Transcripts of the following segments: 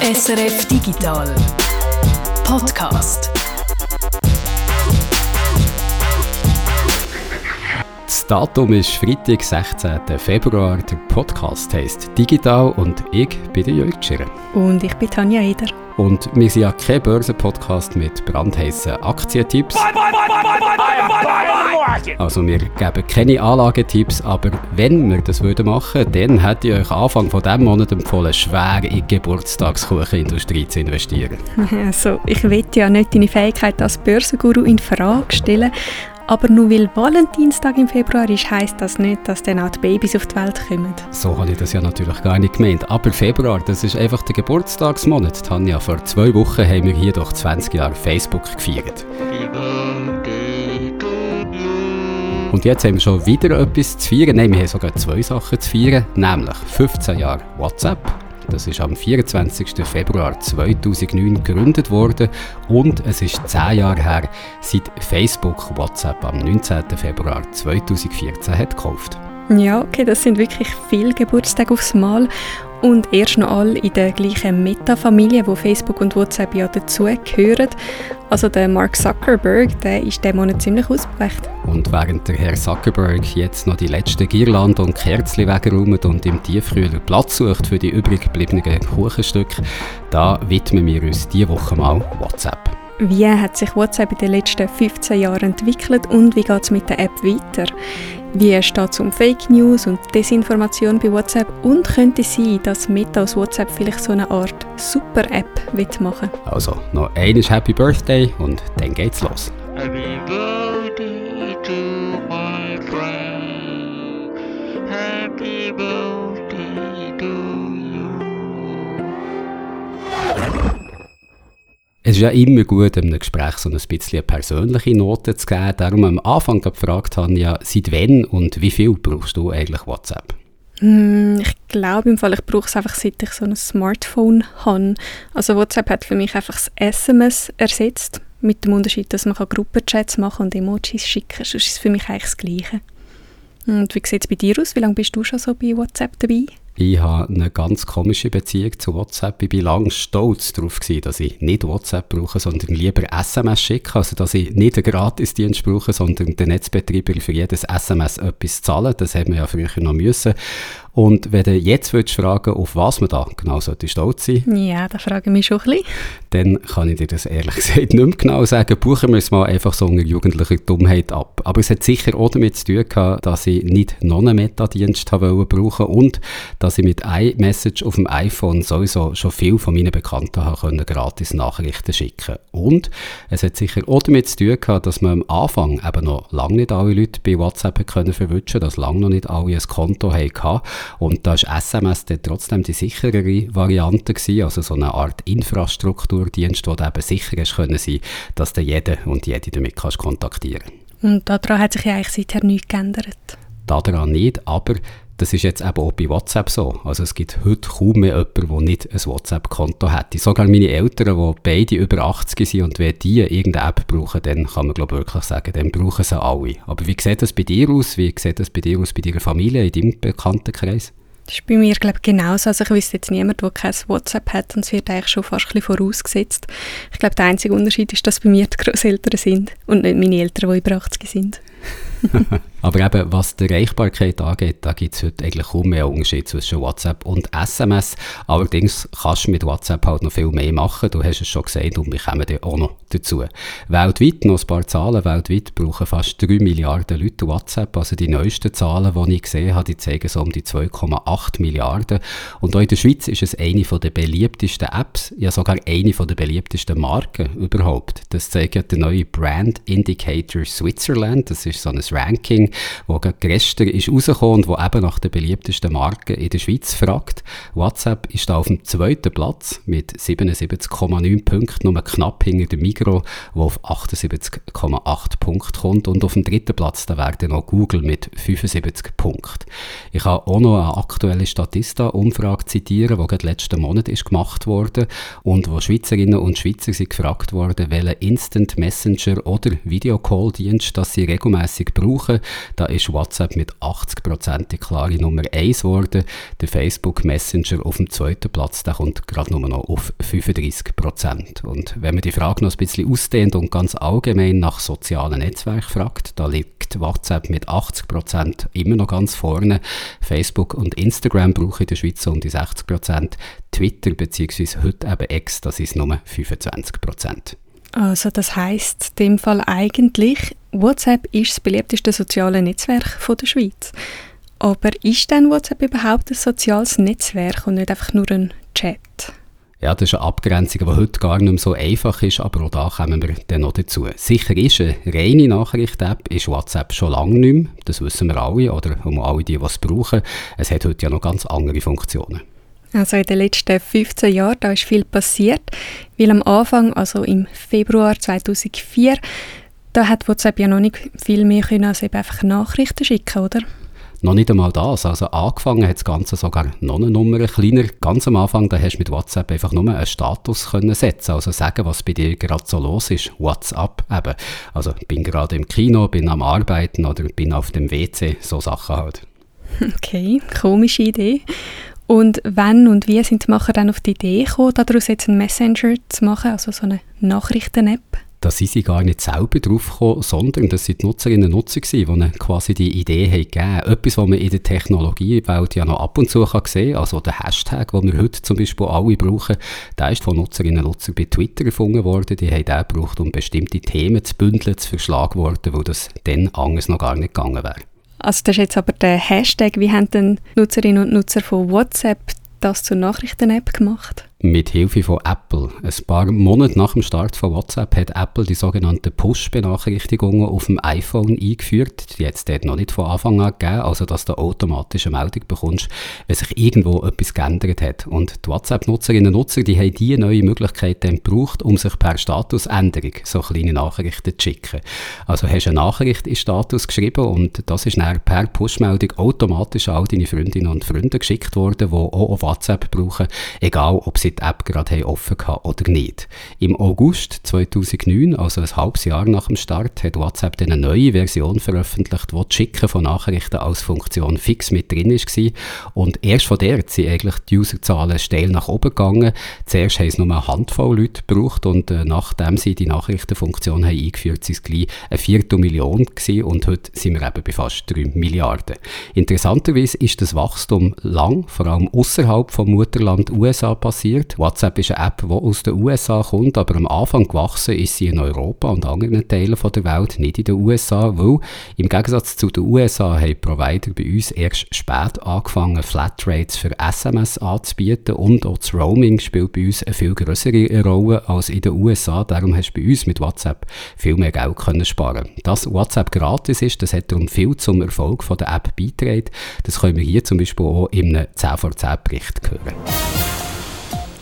SRF Digital Podcast. Das Datum ist Freitag, 16. Februar. Der Podcast heisst Digital und ich bin der Jörg Schirr. Und ich bin Tanja Eder. Und wir sind ja kein Börsenpodcast mit brandheißen Aktientipps. Also wir geben keine Anlagetipps, aber wenn wir das würden machen, dann hätte ich euch Anfang von diesem Monat empfohlen, schwer in die Geburtstagskuchenindustrie zu investieren. Also, ich will ja nicht deine Fähigkeit als Börsenguru in Frage stellen, aber nur weil Valentinstag im Februar ist, heisst das nicht, dass dann auch die Babys auf die Welt kommen. So habe ich das ja natürlich gar nicht gemeint. Aber Februar, das ist einfach der Geburtstagsmonat. Tanja, vor zwei Wochen haben wir hier doch 20 Jahre Facebook gefeiert. Und jetzt haben wir schon wieder etwas zu feiern. Nein, wir haben sogar zwei Sachen zu feiern, nämlich 15 Jahre WhatsApp das ist am 24. Februar 2009 gegründet worden und es ist zehn Jahre her, seit Facebook WhatsApp am 19. Februar 2014 hat gekauft. Ja, okay, das sind wirklich viele Geburtstage aufs Mal und erst noch alle in der gleichen Meta-Familie, wo Facebook und WhatsApp ja dazugehören. Also der Mark Zuckerberg, der ist diesen Monat ziemlich ausgeprägt. Und während der Herr Zuckerberg jetzt noch die letzten Girlanden und Kerzen wegräumt und im Tiefkühler Platz sucht für die übrig gebliebenen Kuchenstücke, da widmen wir uns diese Woche mal WhatsApp. Wie hat sich WhatsApp in den letzten 15 Jahren entwickelt und wie geht es mit der App weiter? Wie steht es um Fake News und Desinformation bei WhatsApp? Und könnte es sein, dass Meta aus WhatsApp vielleicht so eine Art Super-App machen Also, noch eines Happy Birthday und dann geht's los. Es ist ja immer gut, in einem Gespräch so ein bisschen eine persönliche Note zu geben. Darum am Anfang gefragt habe ja, seit wann und wie viel brauchst du eigentlich WhatsApp? Mm, ich glaube im Fall, ich brauche es einfach, seit ich so ein Smartphone habe. Also WhatsApp hat für mich einfach das SMS ersetzt, mit dem Unterschied, dass man Gruppenchats machen und Emojis schicken kann. Sonst ist es für mich eigentlich das Gleiche. Und wie sieht es bei dir aus? Wie lange bist du schon so bei WhatsApp dabei? Ich habe eine ganz komische Beziehung zu WhatsApp. Ich war lange stolz darauf, dass ich nicht WhatsApp brauche, sondern lieber SMS schicke. Also, dass ich nicht einen Gratisdienst brauche, sondern den Netzbetreiber für jedes SMS etwas zahlen. Das hätte man ja früher noch müssen. Und wenn du jetzt würdest fragen, auf was man da genau sollte stolz sein Ja, da frage ich mich schon ein bisschen. Dann kann ich dir das ehrlich gesagt nicht mehr genau sagen. Buchen wir es mal einfach so unter jugendlicher Dummheit ab. Aber es hat sicher auch damit zu tun gehabt, dass ich nicht noch einen Metadienst brauchen und dass ich mit iMessage auf dem iPhone sowieso schon viel von meinen Bekannten habe können gratis Nachrichten schicken Und es hat sicher auch damit zu tun gehabt, dass man am Anfang eben noch lange nicht alle Leute bei WhatsApp können verwünschen, dass lange noch nicht alle ein Konto hatten und da ist SMS dann trotzdem die sicherere Variante gewesen, also so eine Art Infrastrukturdienst, wo du eben sicher ist können sein, dass du jeden und jede damit kannst kontaktieren. Und daran hat sich ja eigentlich seither nichts geändert. Daran nicht, aber das ist jetzt eben auch bei WhatsApp so. Also es gibt heute kaum mehr jemanden, der nicht ein WhatsApp-Konto hätte. Sogar meine Eltern, die beide über 80 sind und wenn die irgendeine App brauchen, dann kann man glaube wirklich sagen, dann brauchen sie alle. Aber wie sieht das bei dir aus? Wie sieht das bei dir aus, bei deiner Familie, in deinem Bekanntenkreis? Das ist bei mir glaube ich, genauso. Also ich wüsste jetzt niemand, der kein WhatsApp hat und es wird eigentlich schon fast ein vorausgesetzt. Ich glaube, der einzige Unterschied ist, dass bei mir die Großeltern sind und nicht meine Eltern, die über 80 sind. Aber eben, was die Erreichbarkeit angeht, da gibt es heute eigentlich kaum mehr Unterschied zwischen WhatsApp und SMS. Allerdings kannst du mit WhatsApp halt noch viel mehr machen. Du hast es schon gesagt und wir kommen dann auch noch dazu. Weltweit, noch ein paar Zahlen, weltweit brauchen fast 3 Milliarden Leute WhatsApp. Also die neuesten Zahlen, die ich gesehen habe, die zeigen so um die 2,8 Milliarden. Und auch in der Schweiz ist es eine der beliebtesten Apps, ja sogar eine der beliebtesten Marken überhaupt. Das zeigt der neue Brand Indicator Switzerland. Das ist so ein Ranking, wo gestern ist rausgekommen und wo eben nach den beliebtesten Marken in der Schweiz fragt. WhatsApp ist da auf dem zweiten Platz mit 77,9 Punkten, nur knapp hinter dem Migro, wo auf 78,8 Punkte kommt und auf dem dritten Platz da wäre noch Google mit 75 Punkten. Ich habe auch noch eine aktuelle Statista-Umfrage zitieren, die gerade letzten Monat ist gemacht wurde und wo Schweizerinnen und Schweizer sind gefragt worden, welchen Instant Messenger oder Videocall-Dienst, dass sie regelmäßig brauchen. Da ist WhatsApp mit 80% die klare Nummer 1 geworden. Der Facebook Messenger auf dem zweiten Platz, der kommt gerade nur noch auf 35%. Und wenn man die Frage noch ein bisschen ausdehnt und ganz allgemein nach sozialen Netzwerken fragt, da liegt WhatsApp mit 80% immer noch ganz vorne. Facebook und Instagram brauchen in der Schweiz um die 60%. Twitter bzw. heute eben X, das ist nur 25%. Also das heißt in dem Fall eigentlich, WhatsApp ist das beliebteste soziale Netzwerk von der Schweiz. Aber ist denn WhatsApp überhaupt ein soziales Netzwerk und nicht einfach nur ein Chat? Ja, das ist eine Abgrenzung, die heute gar nicht mehr so einfach ist, aber auch da kommen wir dann noch dazu. Sicher ist, eine reine Nachricht-App ist WhatsApp schon lange nicht mehr, das wissen wir alle, oder um alle die, es brauchen. Es hat heute ja noch ganz andere Funktionen. Also in den letzten 15 Jahren, da ist viel passiert, weil am Anfang, also im Februar 2004, da hat WhatsApp ja noch nicht viel mehr können als eben einfach Nachrichten schicken, oder? Noch nicht einmal das. Also angefangen hat das Ganze sogar noch eine Nummer kleiner. Ganz am Anfang, da hast du mit WhatsApp einfach nur einen Status können setzen, also sagen, was bei dir gerade so los ist. WhatsApp eben. Also bin gerade im Kino, bin am Arbeiten oder bin auf dem WC, so Sachen halt. Okay, komische Idee. Und wann und wie sind die Macher dann auf die Idee gekommen, daraus jetzt einen Messenger zu machen, also so eine Nachrichten-App? Da sind sie gar nicht selber drauf gekommen, sondern das sind die Nutzerinnen und Nutzer gewesen, die quasi die Idee haben gegeben. Etwas, was man in der Technologiewelt ja noch ab und zu kann sehen kann, also der Hashtag, den wir heute zum Beispiel alle brauchen, der ist von Nutzerinnen und Nutzern bei Twitter gefunden worden. Die haben den gebraucht, um bestimmte Themen zu bündeln, zu verschlagworten, wo das dann anders noch gar nicht gegangen wäre. Also das ist jetzt aber der Hashtag. Wie haben denn Nutzerinnen und Nutzer von WhatsApp das zur Nachrichten-App gemacht? Mit Hilfe von Apple. Ein paar Monate nach dem Start von WhatsApp hat Apple die sogenannten Push-Benachrichtigungen auf dem iPhone eingeführt. Die es dort noch nicht von Anfang an gegeben, also dass du automatisch eine Meldung bekommst, wenn sich irgendwo etwas geändert hat. Und die WhatsApp-Nutzerinnen und Nutzer, die haben diese neue Möglichkeit dann gebraucht, um sich per Statusänderung so kleine Nachrichten zu schicken. Also hast du eine Nachricht in Status geschrieben und das ist dann per Push-Meldung automatisch an all deine Freundinnen und Freunde geschickt worden, die auch auf WhatsApp brauchen, egal ob sie sie die App gerade offen hatten oder nicht. Im August 2009, also ein halbes Jahr nach dem Start, hat WhatsApp eine neue Version veröffentlicht, wo das Schicken von Nachrichten als Funktion fix mit drin war. Und erst von der sind eigentlich die Userzahlen steil nach oben gegangen. Zuerst haben es nur eine Handvoll Leute gebraucht und äh, nachdem sie die Nachrichtenfunktion haben eingeführt haben, waren es gleich eine Viertelmillion gewesen und heute sind wir eben bei fast 3 Milliarden. Interessanterweise ist das Wachstum lang, vor allem außerhalb vom Mutterland USA passiert passiert. WhatsApp ist eine App, die aus den USA kommt, aber am Anfang gewachsen ist sie in Europa und anderen Teilen der Welt, nicht in den USA, weil im Gegensatz zu den USA haben Provider bei uns erst spät angefangen, Flatrates für SMS anzubieten und auch das Roaming spielt bei uns eine viel größere Rolle als in den USA. Darum hast du bei uns mit WhatsApp viel mehr Geld können sparen. Dass WhatsApp gratis ist, das hat darum viel zum Erfolg von der App beigetragen. Das können wir hier zum Beispiel auch in einem 10 vor 10 Bericht hören.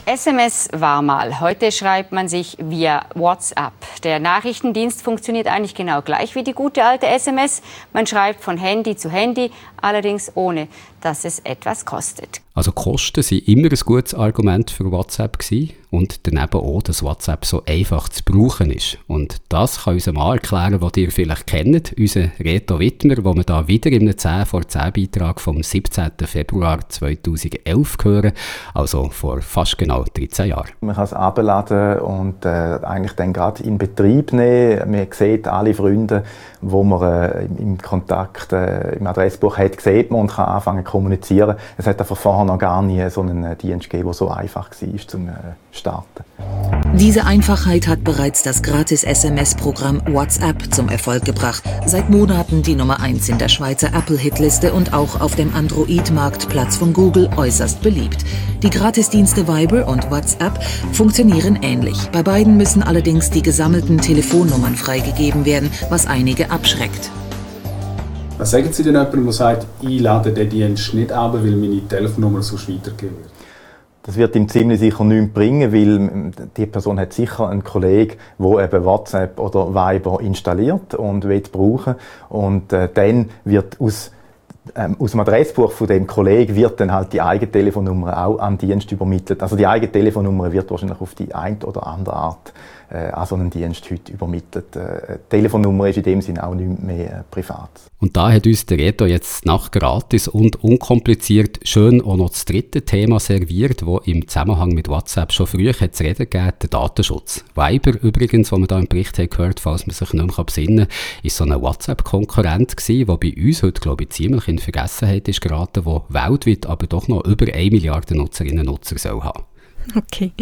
SMS war mal. Heute schreibt man sich via WhatsApp. Der Nachrichtendienst funktioniert eigentlich genau gleich wie die gute alte SMS. Man schreibt von Handy zu Handy, allerdings ohne, dass es etwas kostet. Also Kosten sind immer ein gutes Argument für WhatsApp gewesen und daneben auch, dass WhatsApp so einfach zu brauchen ist. Und das kann unser Mann erklären, was ihr vielleicht kennt, unser Reto Wittmer, wo wir da wieder in einem 10 vor 10 Beitrag vom 17. Februar 2011 hören, also vor fast genau 13 Jahren. Man kann es abladen und äh, eigentlich dann gerade in Betrieb nehmen. Man sieht alle Freunde, wo man äh, im Kontakt, äh, im Adressbuch hat, sieht man und kann anfangen kommunizieren. Es hat einfach vorher noch gar nie so einen äh, Dienst gegeben, der so einfach war zum äh, Starten. Diese Einfachheit hat bereits das Gratis-SMS-Programm WhatsApp zum Erfolg gebracht. Seit Monaten die Nummer 1 in der Schweizer Apple-Hitliste und auch auf dem Android-Marktplatz von Google äußerst beliebt. Die Gratisdienste Viber und WhatsApp funktionieren ähnlich. Bei beiden müssen allerdings die gesammelten Telefonnummern freigegeben werden, was einige abschreckt. Was sagen Sie denn jemandem, der sagt, ich lade den Dienst nicht ab, weil meine Telefonnummer sonst weitergegeben wird? Das wird ihm ziemlich sicher nichts bringen, weil die Person hat sicher einen Kollegen, der eben WhatsApp oder Viber installiert und will brauchen. Und äh, dann wird aus ähm, aus dem Adressbuch von dem Kollegen wird dann halt die eigene Telefonnummer auch an den Dienst übermittelt. Also die eigene Telefonnummer wird wahrscheinlich auf die eine oder andere Art äh, an so einen Dienst heute übermittelt. Äh, die Telefonnummer ist in dem Sinne auch nicht mehr äh, privat. Und da hat uns der Reto jetzt nach gratis und unkompliziert schön auch noch das dritte Thema serviert, wo im Zusammenhang mit WhatsApp schon früher zu reden gegeben, der Datenschutz. Viber übrigens, wo man da im Bericht hat gehört, falls man sich nicht mehr besinnen kann, ist so ein WhatsApp-Konkurrent gewesen, der bei uns heute, glaube ich, ziemlich in Vergessenheit ist geraten, wo weltweit aber doch noch über 1 Milliarde Nutzerinnen und Nutzer soll haben. Okay,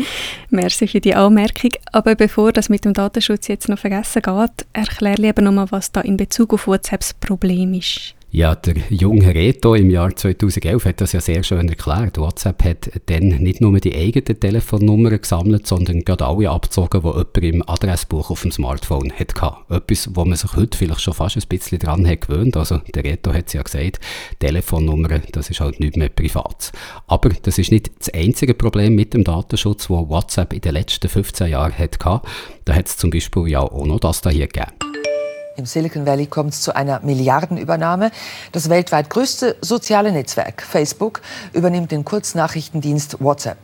merci für die Anmerkung. Aber bevor das mit dem Datenschutz jetzt noch vergessen geht, erkläre lieber nochmal, was da in Bezug auf WhatsApp das Problem ist. Ja, der junge Reto im Jahr 2011 hat das ja sehr schön erklärt. WhatsApp hat dann nicht nur die eigenen Telefonnummern gesammelt, sondern gerade alle abgezogen, die jemand im Adressbuch auf dem Smartphone hatte. Etwas, wo man sich heute vielleicht schon fast ein bisschen dran hat gewöhnt. Also der Reto hat es ja gesagt, Telefonnummern, das ist halt nicht mehr privat. Aber das ist nicht das einzige Problem mit dem Datenschutz, wo WhatsApp in den letzten 15 Jahren hatte. Da hat es zum Beispiel ja auch noch das da hier gegeben. Im Silicon Valley kommt es zu einer Milliardenübernahme. Das weltweit größte soziale Netzwerk, Facebook, übernimmt den Kurznachrichtendienst WhatsApp.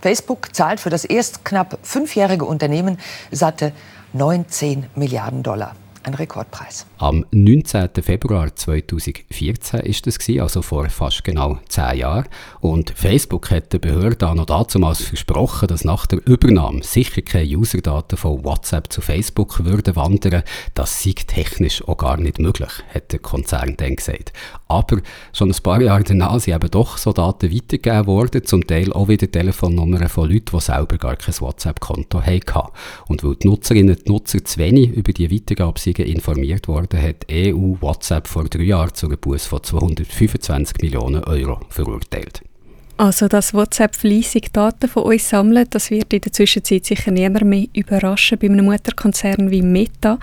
Facebook zahlt für das erst knapp fünfjährige Unternehmen satte 19 Milliarden Dollar ein Rekordpreis. Am 19. Februar 2014 ist das also vor fast genau zehn Jahren. Und Facebook hat der Behörde auch noch damals versprochen, dass nach der Übernahme sicher keine Userdaten von WhatsApp zu Facebook würden wandern. Das sei technisch auch gar nicht möglich, hat der Konzern dann gesagt. Aber schon ein paar Jahre danach sind eben doch so Daten weitergegeben worden, zum Teil auch wieder Telefonnummern von Leuten, die selber gar kein WhatsApp-Konto hatten. Und weil die Nutzerinnen und Nutzer zu wenig über die Weitergabe informiert worden, hat EU WhatsApp vor drei Jahren zu einem Buß von 225 Millionen Euro verurteilt. Also, dass WhatsApp fleissig Daten von uns sammelt, das wird in der Zwischenzeit sicher niemand mehr überraschen bei einem Mutterkonzern wie Meta.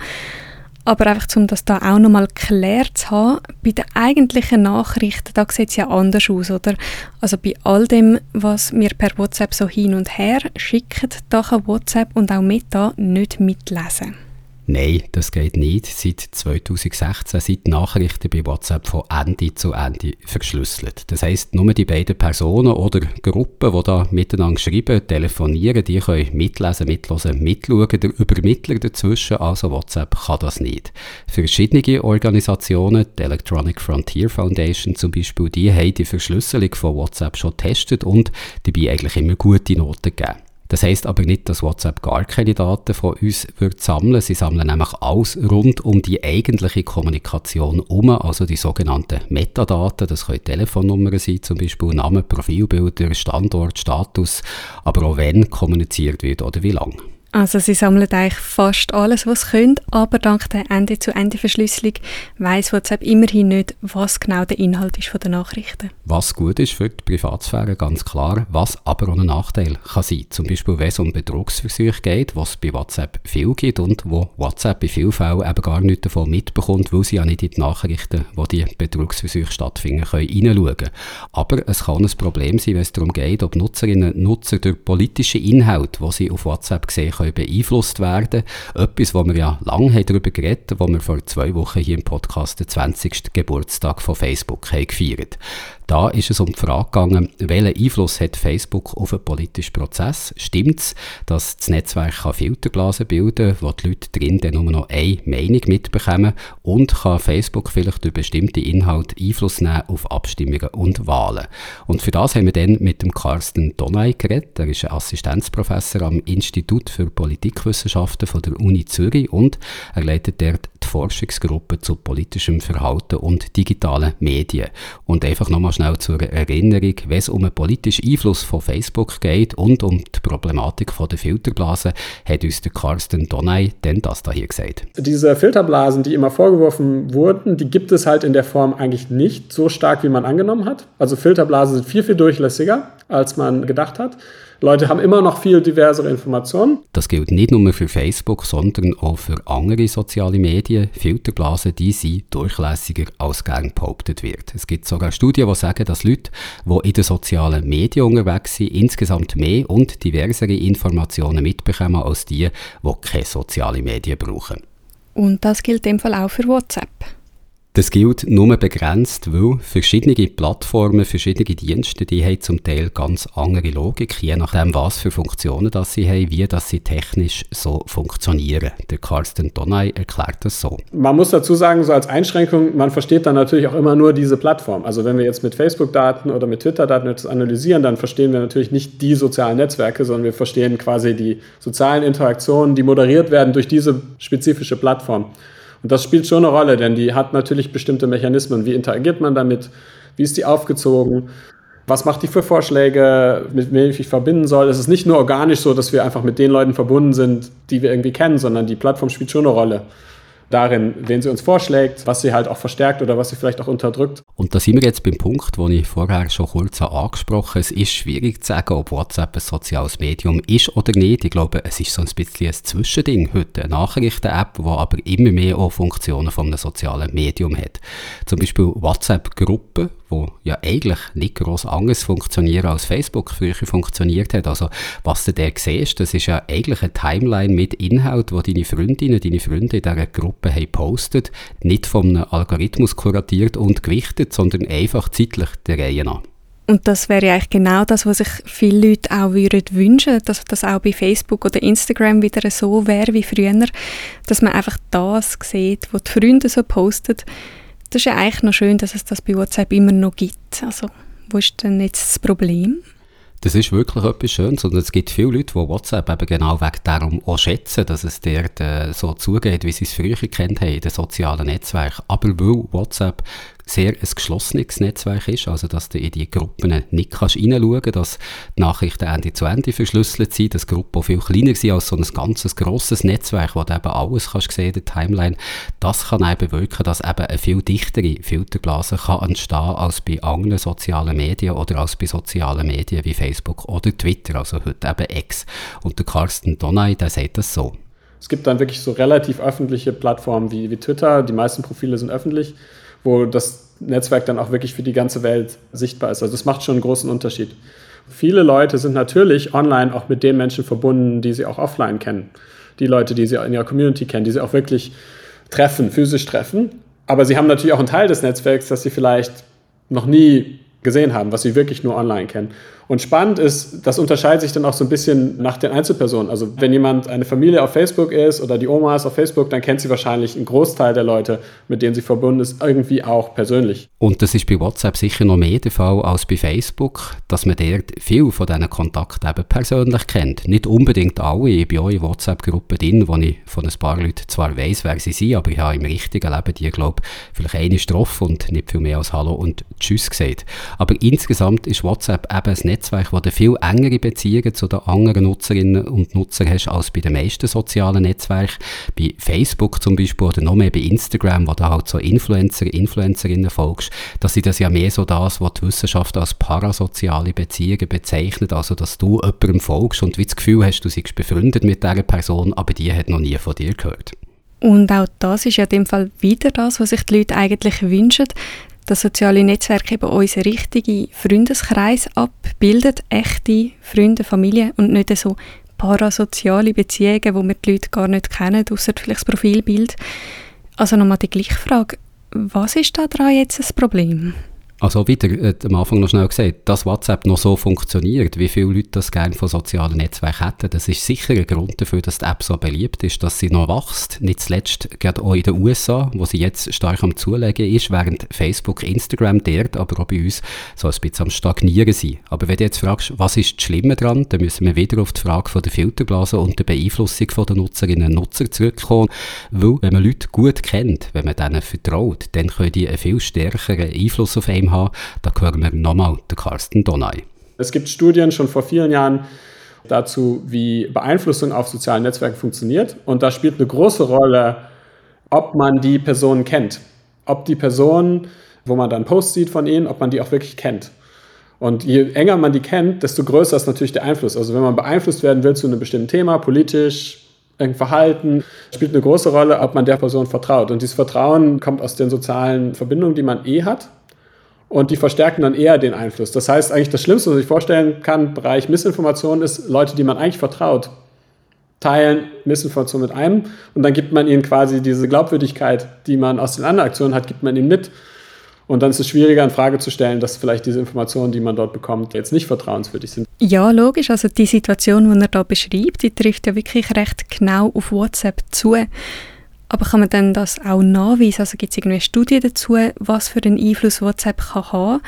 Aber einfach, um das da auch nochmal geklärt zu haben, bei den eigentlichen Nachrichten, da sieht es ja anders aus, oder? Also bei all dem, was wir per WhatsApp so hin und her schicken, da kann WhatsApp und auch Meta nicht mitlesen. Nein, das geht nicht. Seit 2016 sind Nachrichten bei WhatsApp von Ende zu Ende verschlüsselt. Das heisst, nur die beiden Personen oder Gruppen, die da miteinander schreiben, telefonieren, die können mitlesen, mitlesen, mitschauen. Der Übermittler dazwischen, also WhatsApp, kann das nicht. Verschiedene Organisationen, die Electronic Frontier Foundation zum Beispiel, die haben die Verschlüsselung von WhatsApp schon getestet und dabei eigentlich immer gute Noten gegeben. Das heißt aber nicht, dass WhatsApp gar keine Daten von uns wird sammeln. Sie sammeln nämlich alles rund um die eigentliche Kommunikation um, also die sogenannten Metadaten. Das können Telefonnummern sein, zum Beispiel Namen, Profilbilder, Standort, Status, aber auch wenn kommuniziert wird oder wie lange. Also sie sammeln eigentlich fast alles, was sie können, aber dank der Ende-zu-Ende-Verschlüsselung weiss WhatsApp immerhin nicht, was genau der Inhalt ist von der Nachrichten. Was gut ist für die Privatsphäre, ganz klar, was aber auch ein Nachteil kann sein. Zum Beispiel, wenn es um Betrugsversuche geht, was es bei WhatsApp viel gibt und wo WhatsApp in vielen Fällen eben gar nichts davon mitbekommt, weil sie ja nicht in die Nachrichten, wo die Betrugsversuche stattfinden, können hineinschauen. Aber es kann ein Problem sein, wenn es darum geht, ob Nutzerinnen und Nutzer durch politische Inhalte, die sie auf WhatsApp sehen können, beeinflusst werden. Etwas, wo wir ja lange darüber geredet haben, wo wir vor zwei Wochen hier im Podcast den 20. Geburtstag von Facebook haben gefeiert da ist es um die Frage gegangen, welchen Einfluss hat Facebook auf den politischen Prozess? Stimmt es, dass das Netzwerk kann Filterblasen bilden kann, wo die Leute drin dann nur noch eine Meinung mitbekommen? Und kann Facebook vielleicht durch bestimmte Inhalte Einfluss nehmen auf Abstimmungen und Wahlen? Und für das haben wir dann mit dem Carsten Donay geredet. Er ist ein Assistenzprofessor am Institut für Politikwissenschaften von der Uni Zürich und er leitet dort die Forschungsgruppe zu politischem Verhalten und digitalen Medien. Und einfach nochmal schnell zur Erinnerung, wenn es um einen politischen Einfluss von Facebook geht und um die Problematik von der Filterblasen, hat uns der Carsten Donay denn das da hier gesagt. Diese Filterblasen, die immer vorgeworfen wurden, die gibt es halt in der Form eigentlich nicht so stark, wie man angenommen hat. Also Filterblasen sind viel, viel durchlässiger, als man gedacht hat. Leute haben immer noch viel diversere Informationen. Das gilt nicht nur für Facebook, sondern auch für andere soziale Medien. Filterblasen, die sind durchlässiger als gern behauptet wird. Es gibt sogar Studien, die sagen, dass Leute, die in den sozialen Medien unterwegs sind, insgesamt mehr und diversere Informationen mitbekommen als die, die keine sozialen Medien brauchen. Und das gilt in dem Fall auch für WhatsApp. Das gilt nur begrenzt, weil verschiedene Plattformen, verschiedene Dienste, die haben zum Teil ganz andere Logik, je nachdem, was für Funktionen das sie haben, wie das sie technisch so funktionieren. Der Carsten Donay erklärt das so. Man muss dazu sagen, so als Einschränkung, man versteht dann natürlich auch immer nur diese Plattform. Also wenn wir jetzt mit Facebook-Daten oder mit Twitter-Daten etwas analysieren, dann verstehen wir natürlich nicht die sozialen Netzwerke, sondern wir verstehen quasi die sozialen Interaktionen, die moderiert werden durch diese spezifische Plattform. Und das spielt schon eine Rolle, denn die hat natürlich bestimmte Mechanismen. Wie interagiert man damit? Wie ist die aufgezogen? Was macht die für Vorschläge, mit wem ich mich verbinden soll? Es ist nicht nur organisch so, dass wir einfach mit den Leuten verbunden sind, die wir irgendwie kennen, sondern die Plattform spielt schon eine Rolle darin, wen sie uns vorschlägt, was sie halt auch verstärkt oder was sie vielleicht auch unterdrückt. Und da sind wir jetzt beim Punkt, den ich vorher schon kurz angesprochen habe. Es ist schwierig zu sagen, ob WhatsApp ein soziales Medium ist oder nicht. Ich glaube, es ist so ein bisschen ein Zwischending heute. Eine Nachrichten-App, die aber immer mehr auch Funktionen von einem sozialen Medium hat. Zum Beispiel WhatsApp-Gruppen, wo ja eigentlich nicht groß anders funktionieren als Facebook früher funktioniert hat. Also was du da siehst, das ist ja eigentlich eine Timeline mit Inhalt, wo deine Freundinnen, deine Freunde in dieser Gruppe haben postet, nicht einem Algorithmus kuratiert und gewichtet, sondern einfach zeitlich der Reihe nach. Und das wäre ja eigentlich genau das, was sich viele Leute auch würden wünschen, dass das auch bei Facebook oder Instagram wieder so wäre wie früher, dass man einfach das sieht, was die Freunde so posten das ist ja eigentlich noch schön, dass es das bei WhatsApp immer noch gibt. Also, wo ist denn jetzt das Problem? Das ist wirklich etwas Schönes und es gibt viele Leute, die WhatsApp eben genau wegen darum auch schätzen, dass es dort äh, so zugeht, wie sie es früher kennt haben, in den sozialen Netzwerken. Aber weil WhatsApp sehr ein geschlossenes Netzwerk ist, also dass du in die Gruppen nicht kannst reinschauen kannst, dass die Nachrichten Ende zu Ende verschlüsselt sind, dass Gruppen viel kleiner sind als so ein ganzes grosses Netzwerk, wo du eben alles kannst sehen der Timeline, das kann eben bewirken, dass eben eine viel dichtere Filterblase kann entstehen als bei anderen sozialen Medien oder als bei sozialen Medien wie Facebook oder Twitter, also heute eben X. Und der Carsten Donay, der sagt das so. Es gibt dann wirklich so relativ öffentliche Plattformen wie, wie Twitter, die meisten Profile sind öffentlich wo das Netzwerk dann auch wirklich für die ganze Welt sichtbar ist. Also das macht schon einen großen Unterschied. Viele Leute sind natürlich online auch mit den Menschen verbunden, die sie auch offline kennen. Die Leute, die sie in ihrer Community kennen, die sie auch wirklich treffen, physisch treffen. Aber sie haben natürlich auch einen Teil des Netzwerks, das sie vielleicht noch nie gesehen haben, was sie wirklich nur online kennen. Und spannend ist, das unterscheidet sich dann auch so ein bisschen nach den Einzelpersonen. Also wenn jemand eine Familie auf Facebook ist oder die Oma ist auf Facebook, dann kennt sie wahrscheinlich einen Großteil der Leute, mit denen sie verbunden ist, irgendwie auch persönlich. Und das ist bei WhatsApp sicher noch mehr der Fall als bei Facebook, dass man dort viel von diesen Kontakten eben persönlich kennt. Nicht unbedingt alle. Ich bin auch in WhatsApp-Gruppen drin, wo ich von ein paar Leuten zwar weiss, wer sie sind, aber ich habe im richtigen Leben die, glaube ich, vielleicht eine Strophe und nicht viel mehr als Hallo und Tschüss gesagt. Aber insgesamt ist WhatsApp eben ein Netzwerk, wo du viel engere Beziehungen zu den anderen Nutzerinnen und Nutzern hast als bei den meisten sozialen Netzwerken. Bei Facebook zum Beispiel oder noch mehr bei Instagram, wo du halt so Influencer, Influencerinnen folgst, das ist das ja mehr so das, was die Wissenschaft als parasoziale Beziehungen bezeichnet, also dass du jemandem folgst und wie das Gefühl hast, du seist befreundet mit dieser Person, aber die hat noch nie von dir gehört. Und auch das ist ja in dem Fall wieder das, was sich die Leute eigentlich wünschen, dass soziale Netzwerke eben unseren richtigen Freundeskreis abbildet, echte Freunde, Familie und nicht so parasoziale Beziehungen, wo wir die Leute gar nicht kennen, außer vielleicht das Profilbild. Also nochmal die gleiche Frage, was ist da dran jetzt das Problem? Also wieder äh, am Anfang noch schnell gesagt, dass WhatsApp noch so funktioniert, wie viele Leute das gerne von sozialen Netzwerken hätten, das ist sicher ein Grund dafür, dass die App so beliebt ist, dass sie noch wächst. Nicht zuletzt gerade auch in den USA, wo sie jetzt stark am Zulegen ist, während Facebook, Instagram dort, aber auch bei uns so ein bisschen am Stagnieren sind. Aber wenn du jetzt fragst, was ist das Schlimme dran, dann müssen wir wieder auf die Frage von der Filterblase und der Beeinflussung der Nutzerinnen und Nutzer zurückkommen, weil wenn man Leute gut kennt, wenn man denen vertraut, dann können die einen viel stärkeren Einfluss auf einen haben. Da hören wir nochmal den Carsten Donay. Es gibt Studien schon vor vielen Jahren dazu, wie Beeinflussung auf sozialen Netzwerken funktioniert. Und da spielt eine große Rolle, ob man die Person kennt. Ob die Person, wo man dann Post sieht von ihnen, ob man die auch wirklich kennt. Und je enger man die kennt, desto größer ist natürlich der Einfluss. Also wenn man beeinflusst werden will zu einem bestimmten Thema, politisch, ein Verhalten, spielt eine große Rolle, ob man der Person vertraut. Und dieses Vertrauen kommt aus den sozialen Verbindungen, die man eh hat und die verstärken dann eher den Einfluss. Das heißt, eigentlich das Schlimmste, was ich vorstellen kann im Bereich Missinformation ist, Leute, die man eigentlich vertraut, teilen Missinformation mit einem und dann gibt man ihnen quasi diese Glaubwürdigkeit, die man aus den anderen Aktionen hat, gibt man ihnen mit. Und dann ist es schwieriger, in Frage zu stellen, dass vielleicht diese Informationen, die man dort bekommt, jetzt nicht vertrauenswürdig sind. Ja, logisch. Also die Situation, die er da beschreibt, die trifft ja wirklich recht genau auf WhatsApp zu. Aber kann man dann das auch nachweisen? Also gibt es irgendwie Studien dazu, was für einen Einfluss WhatsApp kann haben,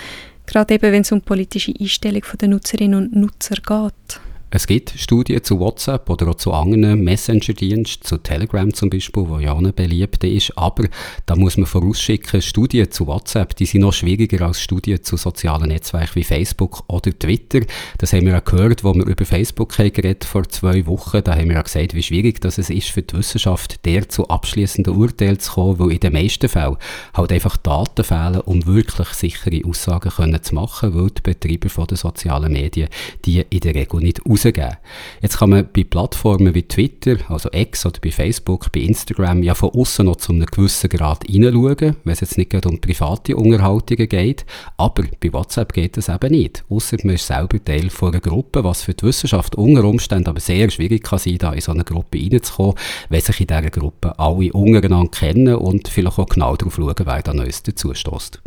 gerade eben wenn es um politische Einstellung der Nutzerinnen und Nutzer geht? Es gibt Studien zu WhatsApp oder auch zu anderen Messenger-Diensten, zu Telegram zum Beispiel, wo ja auch eine beliebte ist, aber da muss man vorausschicken, Studien zu WhatsApp, die sind noch schwieriger als Studien zu sozialen Netzwerken wie Facebook oder Twitter. Das haben wir auch gehört, wo wir über Facebook haben geredet vor zwei Wochen. Da haben wir auch gesagt, wie schwierig das es ist für die Wissenschaft, der zu abschließenden Urteilen zu kommen, weil in den meisten Fällen halt einfach Daten fehlen, um wirklich sichere Aussagen können zu machen, weil die Betreiber von den sozialen Medien die in der Regel nicht rausgeben. Jetzt kann man bei Plattformen wie Twitter, also X oder bei Facebook, bei Instagram ja von außen noch zu einem gewissen Grad hineinschauen, wenn es jetzt nicht gerade um private Unterhaltungen geht. Aber bei WhatsApp geht das eben nicht. Außer man ist selber Teil von einer Gruppe, was für die Wissenschaft unter Umständen aber sehr schwierig kann sein, da in so eine Gruppe reinzukommen, wenn sich in dieser Gruppe alle untereinander kennen und vielleicht auch genau darauf schauen, wer da Neues dazu stößt.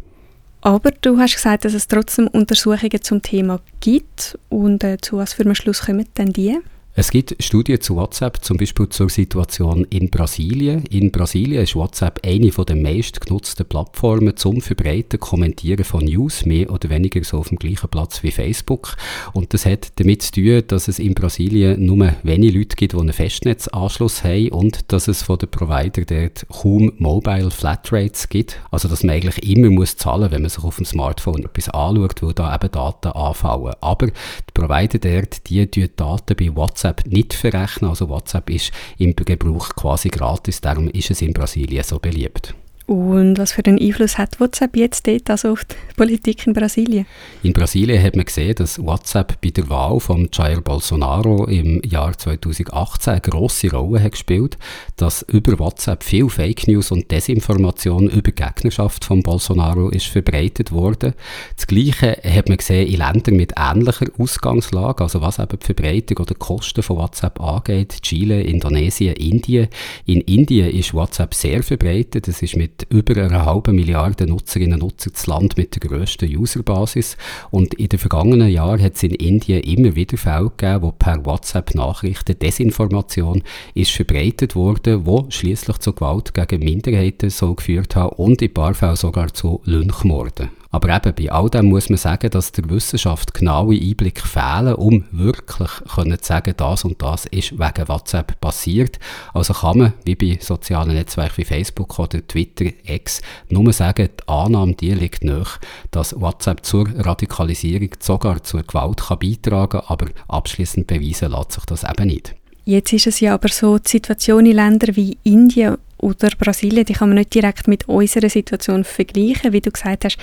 Aber du hast gesagt, dass es trotzdem Untersuchungen zum Thema gibt. Und äh, zu was für einem Schluss kommen denn die? Es gibt Studien zu WhatsApp, zum Beispiel zur Situation in Brasilien. In Brasilien ist WhatsApp eine der meist genutzten Plattformen zum Verbreiten, Kommentieren von News, mehr oder weniger so auf dem gleichen Platz wie Facebook. Und das hat damit zu tun, dass es in Brasilien nur wenige Leute gibt, die einen Festnetzanschluss haben und dass es von den Provider dort kaum Mobile Flatrates gibt. Also dass man eigentlich immer muss zahlen, wenn man sich auf dem Smartphone etwas anschaut, wo da eben Daten anfallen. Aber die Provider dort, die Daten bei WhatsApp WhatsApp nicht verrechnen. Also WhatsApp ist im Gebrauch quasi gratis, darum ist es in Brasilien so beliebt. Und was für einen Einfluss hat WhatsApp jetzt dort also auf die Politik in Brasilien? In Brasilien hat man gesehen, dass WhatsApp bei der Wahl von Jair Bolsonaro im Jahr 2018 eine grosse Rolle hat gespielt, dass über WhatsApp viel Fake News und Desinformation über die Gegnerschaft von Bolsonaro ist verbreitet worden. Das Gleiche hat man gesehen in Ländern mit ähnlicher Ausgangslage, also was eben die Verbreitung oder die Kosten von WhatsApp angeht, Chile, Indonesien, Indien. In Indien ist WhatsApp sehr verbreitet, es ist mit über einer halben Milliarde Nutzerinnen und Nutzer das Land mit der grössten Userbasis. Und in den vergangenen Jahren hat es in Indien immer wieder Fälle gegeben, wo per WhatsApp-Nachrichten Desinformation ist verbreitet wurde, wo schließlich zu Gewalt gegen Minderheiten so geführt hat und in ein paar Fällen sogar zu Lynchmorden. Aber eben, bei all dem muss man sagen, dass der Wissenschaft genaue Einblicke fehlen, um wirklich können zu sagen, das und das ist wegen WhatsApp passiert. Also kann man, wie bei sozialen Netzwerken wie Facebook oder Twitter, X, nur sagen, die Annahme die liegt nach, dass WhatsApp zur Radikalisierung, sogar zur Gewalt kann beitragen aber abschließend beweisen lässt sich das eben nicht. Jetzt ist es ja aber so, die Situation in Ländern wie Indien oder Brasilien, die kann man nicht direkt mit unserer Situation vergleichen. Wie du gesagt hast,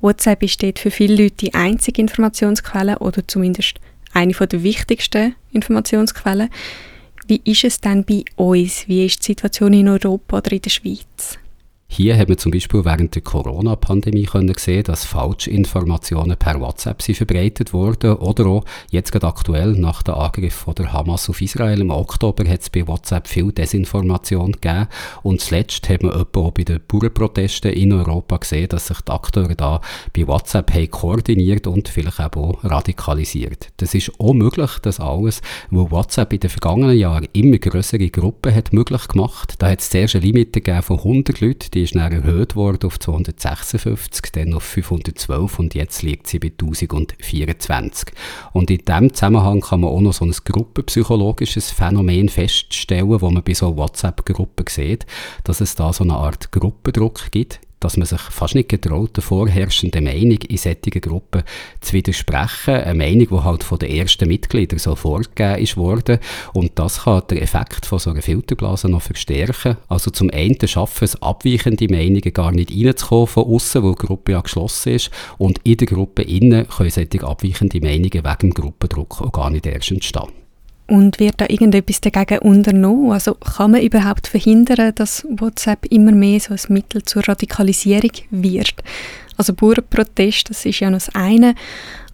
WhatsApp ist dort für viele Leute die einzige Informationsquelle oder zumindest eine der wichtigsten Informationsquellen. Wie ist es denn bei uns? Wie ist die Situation in Europa oder in der Schweiz? Hier haben wir zum Beispiel während der Corona-Pandemie gesehen, dass Falschinformationen per WhatsApp sind verbreitet wurden oder auch jetzt gerade aktuell nach dem Angriff von der Hamas auf Israel im Oktober hat es bei WhatsApp viel Desinformation gegeben und zuletzt haben wir etwa auch bei den Bauernprotesten in Europa gesehen, dass sich die Akteure da bei WhatsApp haben koordiniert und vielleicht auch radikalisiert. Das ist auch möglich, das alles, wo WhatsApp in den vergangenen Jahren immer größere Gruppen hat möglich gemacht. Da hat es zuerst eine Limite von 100 Leuten, die ist dann erhöht worden auf 256, dann auf 512 und jetzt liegt sie bei 1024. Und in diesem Zusammenhang kann man auch noch so ein gruppenpsychologisches Phänomen feststellen, wo man bei so WhatsApp-Gruppen sieht, dass es da so eine Art Gruppendruck gibt dass man sich fast nicht getraut, der vorherrschenden Meinung in solchen Gruppen zu widersprechen. Eine Meinung, die halt von den ersten Mitgliedern so vorgegeben ist worden. Und das kann den Effekt von so einer Filterblase noch verstärken. Also zum einen schaffen es abweichende Meinungen gar nicht reinzukommen von außen, wo die Gruppe ja geschlossen ist. Und in der Gruppe innen können solche abweichende Meinungen wegen dem Gruppendruck auch gar nicht erst entstehen. Und wird da irgendetwas dagegen unternommen? Also kann man überhaupt verhindern, dass WhatsApp immer mehr so ein Mittel zur Radikalisierung wird? Also Bauernprotest, das ist ja noch das eine.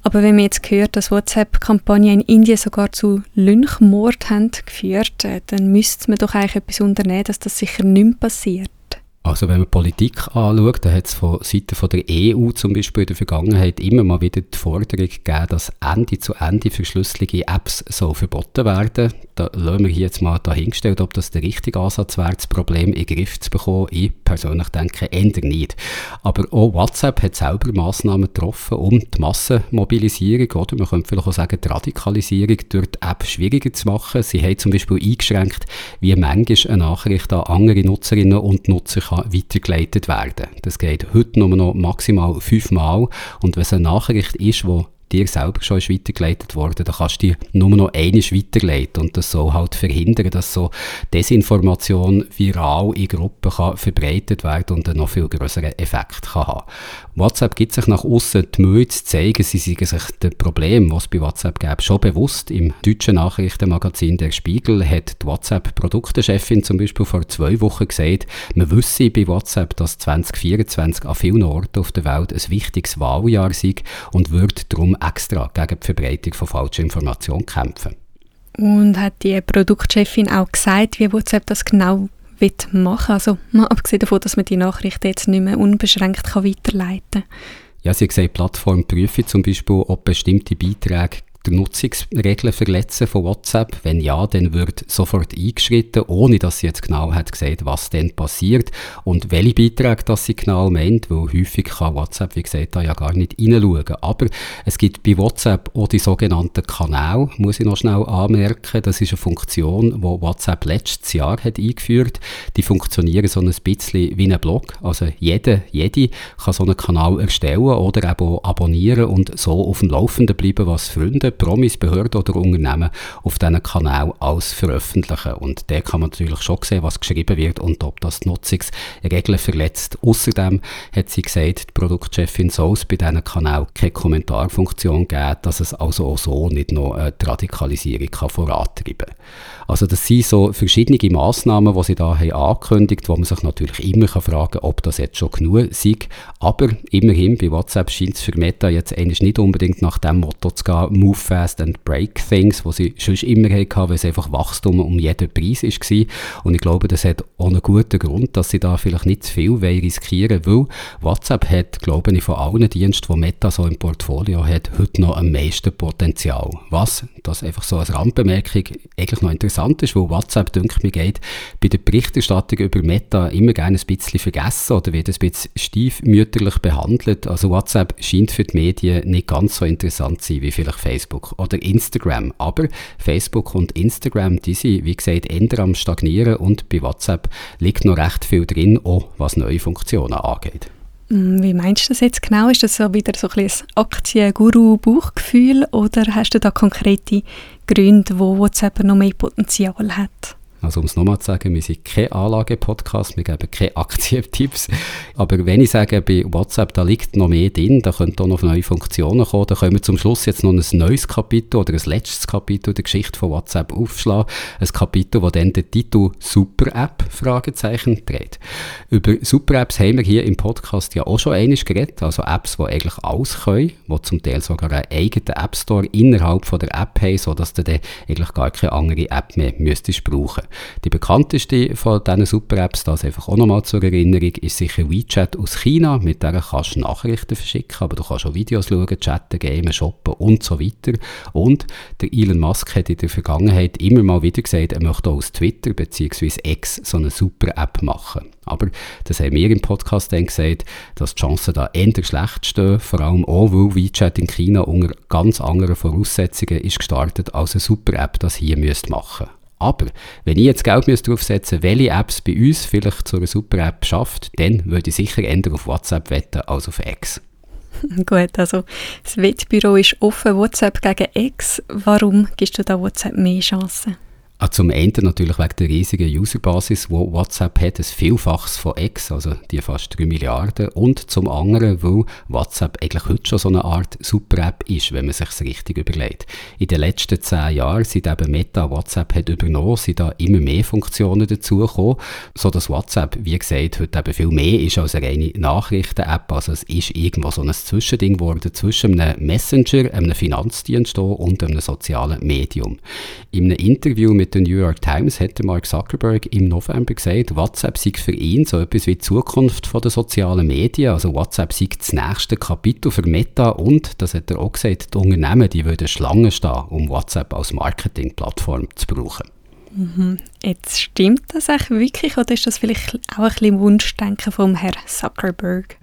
Aber wenn man jetzt hört, dass WhatsApp-Kampagnen in Indien sogar zu Lynchmord haben geführt, äh, dann müsste man doch eigentlich etwas unternehmen, dass das sicher nicht mehr passiert. Also wenn man Politik anschaut, dann hat es von Seiten der EU zum Beispiel in der Vergangenheit immer mal wieder die Forderung gegeben, dass Ende-zu-Ende verschlüsselige Apps so verboten werden. Da lassen wir hier jetzt mal dahingestellt, ob das der richtige Ansatz wäre, das Problem in den Griff zu bekommen. Ich persönlich denke, eher nicht. Aber auch WhatsApp hat selber Massnahmen getroffen, um die Massenmobilisierung oder man könnte vielleicht auch sagen, die Radikalisierung durch die App schwieriger zu machen. Sie haben zum Beispiel eingeschränkt, wie manchmal eine Nachricht an andere Nutzerinnen und Nutzer kann weitergeleitet werden. Das geht heute nur noch maximal fünfmal und wenn es eine Nachricht ist, die dir selber schon ist weitergeleitet worden, dann kannst du die nur noch einmal weiterleiten und das soll halt verhindern, dass so Desinformation viral in Gruppen kann verbreitet werden und einen noch viel größeren Effekt kann haben. WhatsApp gibt sich nach außen die Mühe zu zeigen, sie seien sich das Problem, was es bei WhatsApp gäbe, schon bewusst. Im deutschen Nachrichtenmagazin Der Spiegel hat die WhatsApp-Produktenchefin zum Beispiel vor zwei Wochen gesagt, man wüsste bei WhatsApp, dass 2024 an vielen Orten auf der Welt ein wichtiges Wahljahr sei und würde darum extra gegen die Verbreitung von falscher Information kämpfen. Und hat die Produktchefin auch gesagt, wie WhatsApp das genau machen Also mal abgesehen davon, dass man die Nachrichten jetzt nicht mehr unbeschränkt kann weiterleiten kann. Ja, sie hat gesagt, die Plattform prüfe zum Beispiel, ob bestimmte Beiträge die Nutzungsregeln verletzen von WhatsApp? Wenn ja, dann wird sofort eingeschritten, ohne dass sie jetzt genau hat gesagt, was denn passiert und welche Beiträge das sie genau meint, weil häufig kann WhatsApp, wie gesagt, da ja gar nicht hineinschauen. Aber es gibt bei WhatsApp auch die sogenannten Kanäle, muss ich noch schnell anmerken. Das ist eine Funktion, die WhatsApp letztes Jahr hat eingeführt. Die funktionieren so ein bisschen wie ein Blog. Also jeder, jede kann so einen Kanal erstellen oder eben abonnieren und so auf dem Laufenden bleiben, was Freunde, Promis, Behörden oder Unternehmen auf diesen Kanal alles veröffentlichen. Und da kann man natürlich schon sehen, was geschrieben wird und ob das die Nutzungsregeln verletzt. Außerdem hat sie gesagt, die Produktchefin soll es bei diesen Kanal keine Kommentarfunktion geben, dass es also auch so nicht noch eine Radikalisierung kann vorantreiben kann. Also das sind so verschiedene Massnahmen, die sie da haben angekündigt, wo man sich natürlich immer fragen kann, ob das jetzt schon genug sei. Aber immerhin, bei WhatsApp scheint es für Meta jetzt eigentlich nicht unbedingt nach dem Motto zu gehen, Move fast and break things, wo sie schon immer hatten, weil es einfach Wachstum um jeden Preis war. Und ich glaube, das hat auch einen guten Grund, dass sie da vielleicht nicht zu viel riskieren wollen, weil WhatsApp hat, glaube ich, von allen Diensten, die Meta so im Portfolio hat, heute noch am meisten Potenzial. Was, das einfach so als Randbemerkung, eigentlich noch interessant ist, wo WhatsApp, denke mir, geht bei der Berichterstattung über Meta immer gerne ein bisschen vergessen oder wird ein bisschen stiefmütterlich behandelt. Also WhatsApp scheint für die Medien nicht ganz so interessant zu sein wie vielleicht Facebook. Facebook oder Instagram. Aber Facebook und Instagram, die sind, wie gesagt, eher am Stagnieren und bei WhatsApp liegt noch recht viel drin, auch was neue Funktionen angeht. Mm, wie meinst du das jetzt genau? Ist das so wieder so ein, ein Aktien-Guru-Bauchgefühl oder hast du da konkrete Gründe, wo WhatsApp noch mehr Potenzial hat? Also um es nochmal zu sagen, wir sind kein Anlage-Podcast, wir geben keine Aktientipps. Aber wenn ich sage, bei WhatsApp, da liegt noch mehr drin, da können auch noch neue Funktionen kommen, dann können wir zum Schluss jetzt noch ein neues Kapitel oder ein letztes Kapitel der Geschichte von WhatsApp aufschlagen. Ein Kapitel, das dann den Titel Super-App Fragezeichen trägt. Über Super-Apps haben wir hier im Podcast ja auch schon einiges geredet, also Apps, die eigentlich alles können, die zum Teil sogar einen eigenen App Store innerhalb von der App haben, sodass du dann eigentlich gar keine andere App mehr müsstest brauchen. Die bekannteste von diesen Super-Apps, das einfach auch nochmal zur Erinnerung, ist sicher WeChat aus China. Mit der kannst du Nachrichten verschicken, aber du kannst auch Videos schauen, chatten, gamen, shoppen und so weiter. Und der Elon Musk hat in der Vergangenheit immer mal wieder gesagt, er möchte aus Twitter bzw. X so eine Super-App machen. Aber das haben wir im Podcast dann gesagt, dass die Chancen da eher schlecht stehen, vor allem auch, weil WeChat in China unter ganz anderen Voraussetzungen ist gestartet, als eine Super-App das hier müsste machen aber wenn ich jetzt Geld müsste draufsetzen welche Apps bei uns vielleicht zu einer Super-App schafft, dann würde ich sicher eher auf WhatsApp wetten als auf X. Gut, also das Wettbüro ist offen, WhatsApp gegen X. Warum gibst du da WhatsApp mehr Chancen? Ah, zum einen natürlich wegen der riesigen Userbasis, wo WhatsApp hat, ein Vielfaches von X, also die fast 3 Milliarden. Und zum anderen, weil WhatsApp eigentlich heute schon so eine Art Super-App ist, wenn man sich richtig überlegt. In den letzten zehn Jahren, seit eben Meta WhatsApp hat übernommen, sind da immer mehr Funktionen dazugekommen, sodass WhatsApp, wie gesagt, heute eben viel mehr ist als eine reine Nachrichten-App. Also es ist irgendwo so ein Zwischending geworden zwischen einem Messenger, einem Finanzdienst und einem sozialen Medium. In einem Interview mit mit der New York Times hat Mark Zuckerberg im November gesagt, WhatsApp sei für ihn so etwas wie die Zukunft der sozialen Medien. Also WhatsApp sei das nächste Kapitel für Meta und, das hat er auch gesagt, die Unternehmen die würden Schlangen stehen, um WhatsApp als Marketingplattform zu brauchen. Mhm. Jetzt stimmt das eigentlich wirklich oder ist das vielleicht auch ein bisschen Wunschdenken vom Herrn Zuckerberg?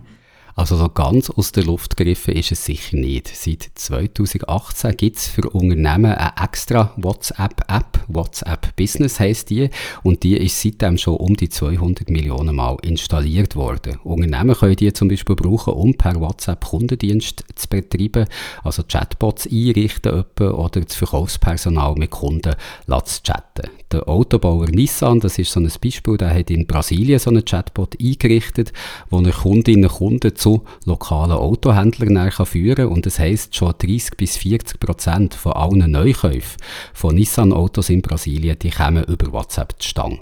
Also so ganz aus der Luft gegriffen ist es sicher nicht. Seit 2018 gibt es für Unternehmen eine extra WhatsApp-App. WhatsApp Business heisst die. Und die ist seitdem schon um die 200 Millionen Mal installiert worden. Unternehmen können die zum Beispiel brauchen, um per WhatsApp Kundendienst zu betreiben, also Chatbots einrichten oder das Verkaufspersonal mit Kunden zu chatten. Der Autobauer Nissan, das ist so ein Beispiel, der hat in Brasilien so einen Chatbot eingerichtet, wo er Kundinnen und Kunden zu lokalen Autohändlern führen kann. Und das heisst, schon 30 bis 40 Prozent von allen Neukäufen von Nissan-Autos in Brasilien, die kommen über WhatsApp zustande.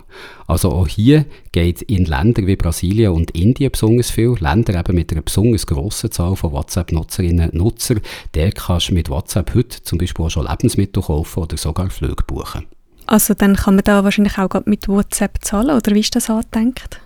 Also auch hier geht in Ländern wie Brasilien und Indien besonders viel, Länder eben mit einer besonders grossen Zahl von WhatsApp-Nutzerinnen und Nutzer, der kannst du mit WhatsApp heute zum Beispiel auch schon Lebensmittel kaufen oder sogar Flüge buchen. Also dann kann man da wahrscheinlich auch mit WhatsApp zahlen, oder wie ist das angedenkt?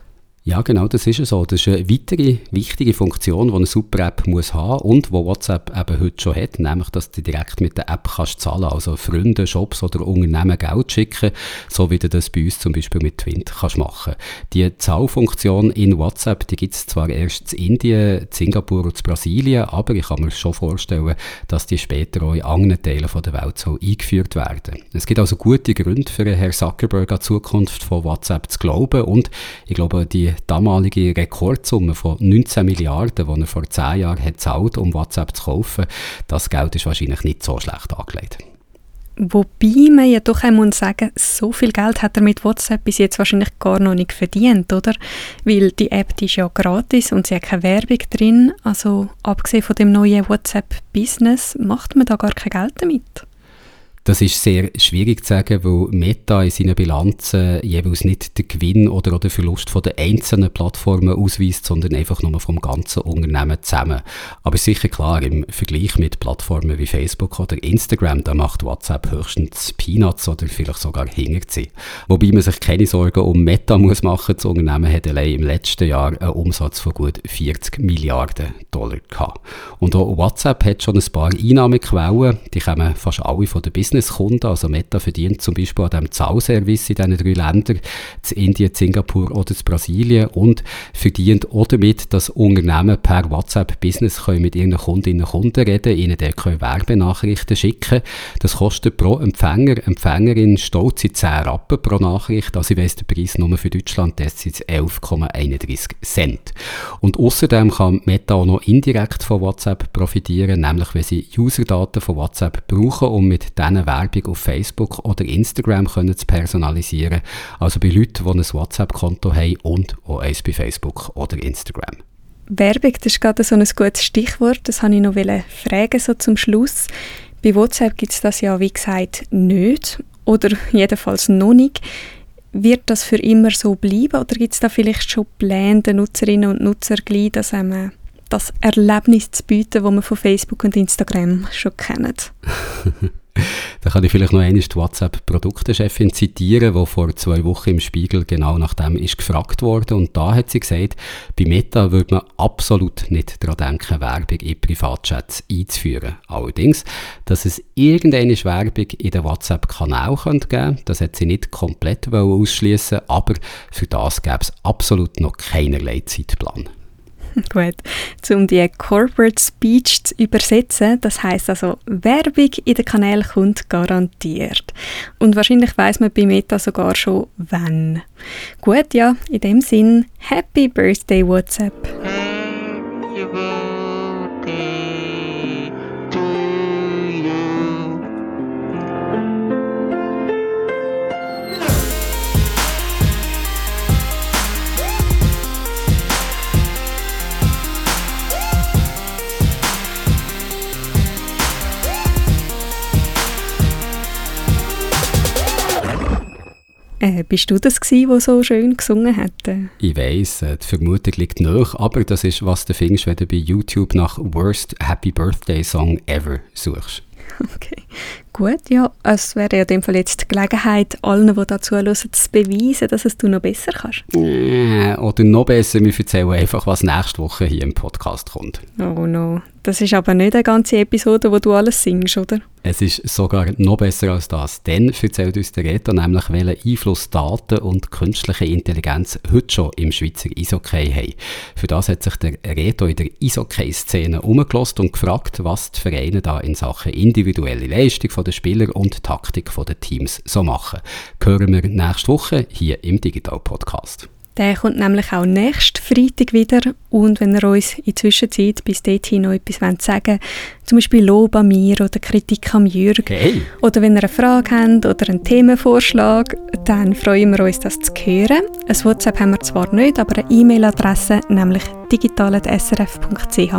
Ja, genau, das ist so. Das ist eine weitere wichtige Funktion, die eine Super-App muss haben und wo WhatsApp eben heute schon hat, nämlich, dass du direkt mit der App kannst zahlen, also Freunde, Shops oder Unternehmen Geld schicken, so wie du das bei uns zum Beispiel mit Twint kannst machen. Die Zahlfunktion in WhatsApp, die gibt es zwar erst in Indien, in Singapur und Brasilien, aber ich kann mir schon vorstellen, dass die später auch in anderen Teilen der Welt so eingeführt werden. Es gibt also gute Gründe für Herrn Zuckerberg an die Zukunft von WhatsApp zu glauben und ich glaube, die damalige Rekordsumme von 19 Milliarden, die er vor 10 Jahren hat zahlt, um WhatsApp zu kaufen, das Geld ist wahrscheinlich nicht so schlecht angelegt. Wobei man ja doch einmal sagen, so viel Geld hat er mit WhatsApp bis jetzt wahrscheinlich gar noch nicht verdient, oder? Weil die App die ist ja gratis und sie hat keine Werbung drin. Also abgesehen von dem neuen WhatsApp-Business macht man da gar kein Geld damit. Das ist sehr schwierig zu sagen, weil Meta in seinen Bilanzen jeweils nicht den Gewinn oder den Verlust von den einzelnen Plattformen ausweist, sondern einfach nur vom ganzen Unternehmen zusammen. Aber sicher klar, im Vergleich mit Plattformen wie Facebook oder Instagram, da macht WhatsApp höchstens Peanuts oder vielleicht sogar Hinterziehen. Wobei man sich keine Sorgen um Meta muss machen. Das Unternehmen hat allein im letzten Jahr einen Umsatz von gut 40 Milliarden Dollar gehabt. Und auch WhatsApp hat schon ein paar Einnahmequellen, die kommen fast alle von der Business Businesskunden. Also Meta verdient zum Beispiel an dem Zahlservice in diesen drei Ländern, zu Indien, Singapur oder zu Brasilien und verdient auch damit, dass Unternehmen per WhatsApp Business können mit ihren Kundinnen und Kunden reden, ihnen dort können Werbenachrichten schicken. Das kostet pro Empfänger, Empfängerin stolze 10 Rappen pro Nachricht. Also ich weiss den Preis nur für Deutschland, das sind 11,31 Cent. Und außerdem kann Meta auch noch indirekt von WhatsApp profitieren, nämlich wenn sie Userdaten von WhatsApp brauchen, um mit diesen Werbung auf Facebook oder Instagram können zu personalisieren. Also bei Leuten, die ein WhatsApp-Konto haben und auch eins bei Facebook oder Instagram. Werbung, das ist gerade so ein gutes Stichwort. Das wollte ich noch fragen, so zum Schluss. Bei WhatsApp gibt es das ja, wie gesagt, nicht. Oder jedenfalls noch nicht. Wird das für immer so bleiben oder gibt es da vielleicht schon Pläne der Nutzerinnen und Nutzer gleich, dass einem das Erlebnis zu bieten, das man von Facebook und Instagram schon kennt? Da kann ich vielleicht noch einmal die WhatsApp-Produktechefin zitieren, die vor zwei Wochen im Spiegel genau nach dem ist gefragt wurde. Und da hat sie gesagt, bei Meta würde man absolut nicht daran denken, Werbung in Privatchats einzuführen. Allerdings, dass es irgendeine Werbung in den WhatsApp-Kanal geben könnte, das hat sie nicht komplett ausschließen, aber für das gäbe es absolut noch keinerlei Zeitplan. Gut, um die Corporate Speech zu übersetzen, das heißt also, Werbung in den Kanal kommt garantiert. Und wahrscheinlich weiß man bei Meta sogar schon, wann. Gut, ja, in dem Sinn, Happy Birthday WhatsApp. Bist du das gsi, wo so schön gesungen hat? Ich weiss, äh, die Vermutung liegt nach, aber das ist, was du findest, wenn du bei YouTube nach Worst Happy Birthday Song Ever suchst. Okay, gut, ja. Es wäre ja in dem Fall jetzt die Gelegenheit, allen, die da zuhören, zu beweisen, dass es du noch besser kannst. Äh, oder noch besser, wir erzählen einfach, was nächste Woche hier im Podcast kommt. Oh no, das ist aber nicht eine ganze Episode, wo du alles singst, oder? Es ist sogar noch besser als das. Denn erzählt uns der Reto nämlich, welchen Einfluss Daten und künstliche Intelligenz heute schon im Schweizer Eishockey haben. Für das hat sich der Reto in der Eishockey-Szene umgelost und gefragt, was die Vereine da in Sachen individuelle Leistung der Spieler und Taktik der Teams so machen. Hören wir nächste Woche hier im Digital Podcast. Der kommt nämlich auch nächsten Freitag wieder. Und wenn ihr uns in der Zwischenzeit bis dahin noch etwas sagen wollt, zum Beispiel Lob an mir oder Kritik an Jürg, okay. oder wenn ihr eine Frage habt oder einen Themenvorschlag, dann freuen wir uns, das zu hören. Ein WhatsApp haben wir zwar nicht, aber eine E-Mail-Adresse, nämlich digital.srf.ch.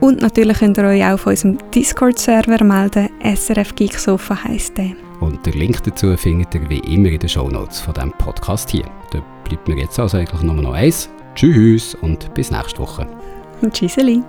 Und natürlich könnt ihr euch auch auf unserem Discord-Server melden. SRF Geeksofa heisst der. Und den Link dazu findet ihr wie immer in den Shownotes von diesem Podcast hier. Da bleibt mir jetzt also eigentlich nur noch eins. Tschüss und bis nächste Woche. Tschüsseli.